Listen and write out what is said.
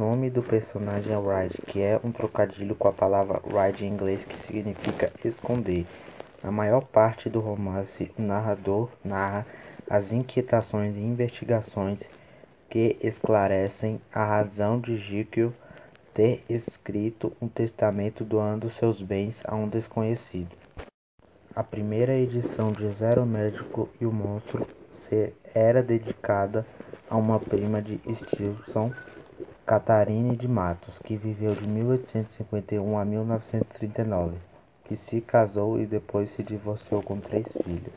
nome do personagem é Ride, que é um trocadilho com a palavra ride em inglês que significa esconder. Na maior parte do romance, o narrador narra as inquietações e investigações que esclarecem a razão de Jekyll ter escrito um testamento doando seus bens a um desconhecido. A primeira edição de Zero Médico e o Monstro era dedicada a uma prima de Stevenson, Catharine de Matos, que viveu de 1851 a 1939, que se casou e depois se divorciou com três filhos.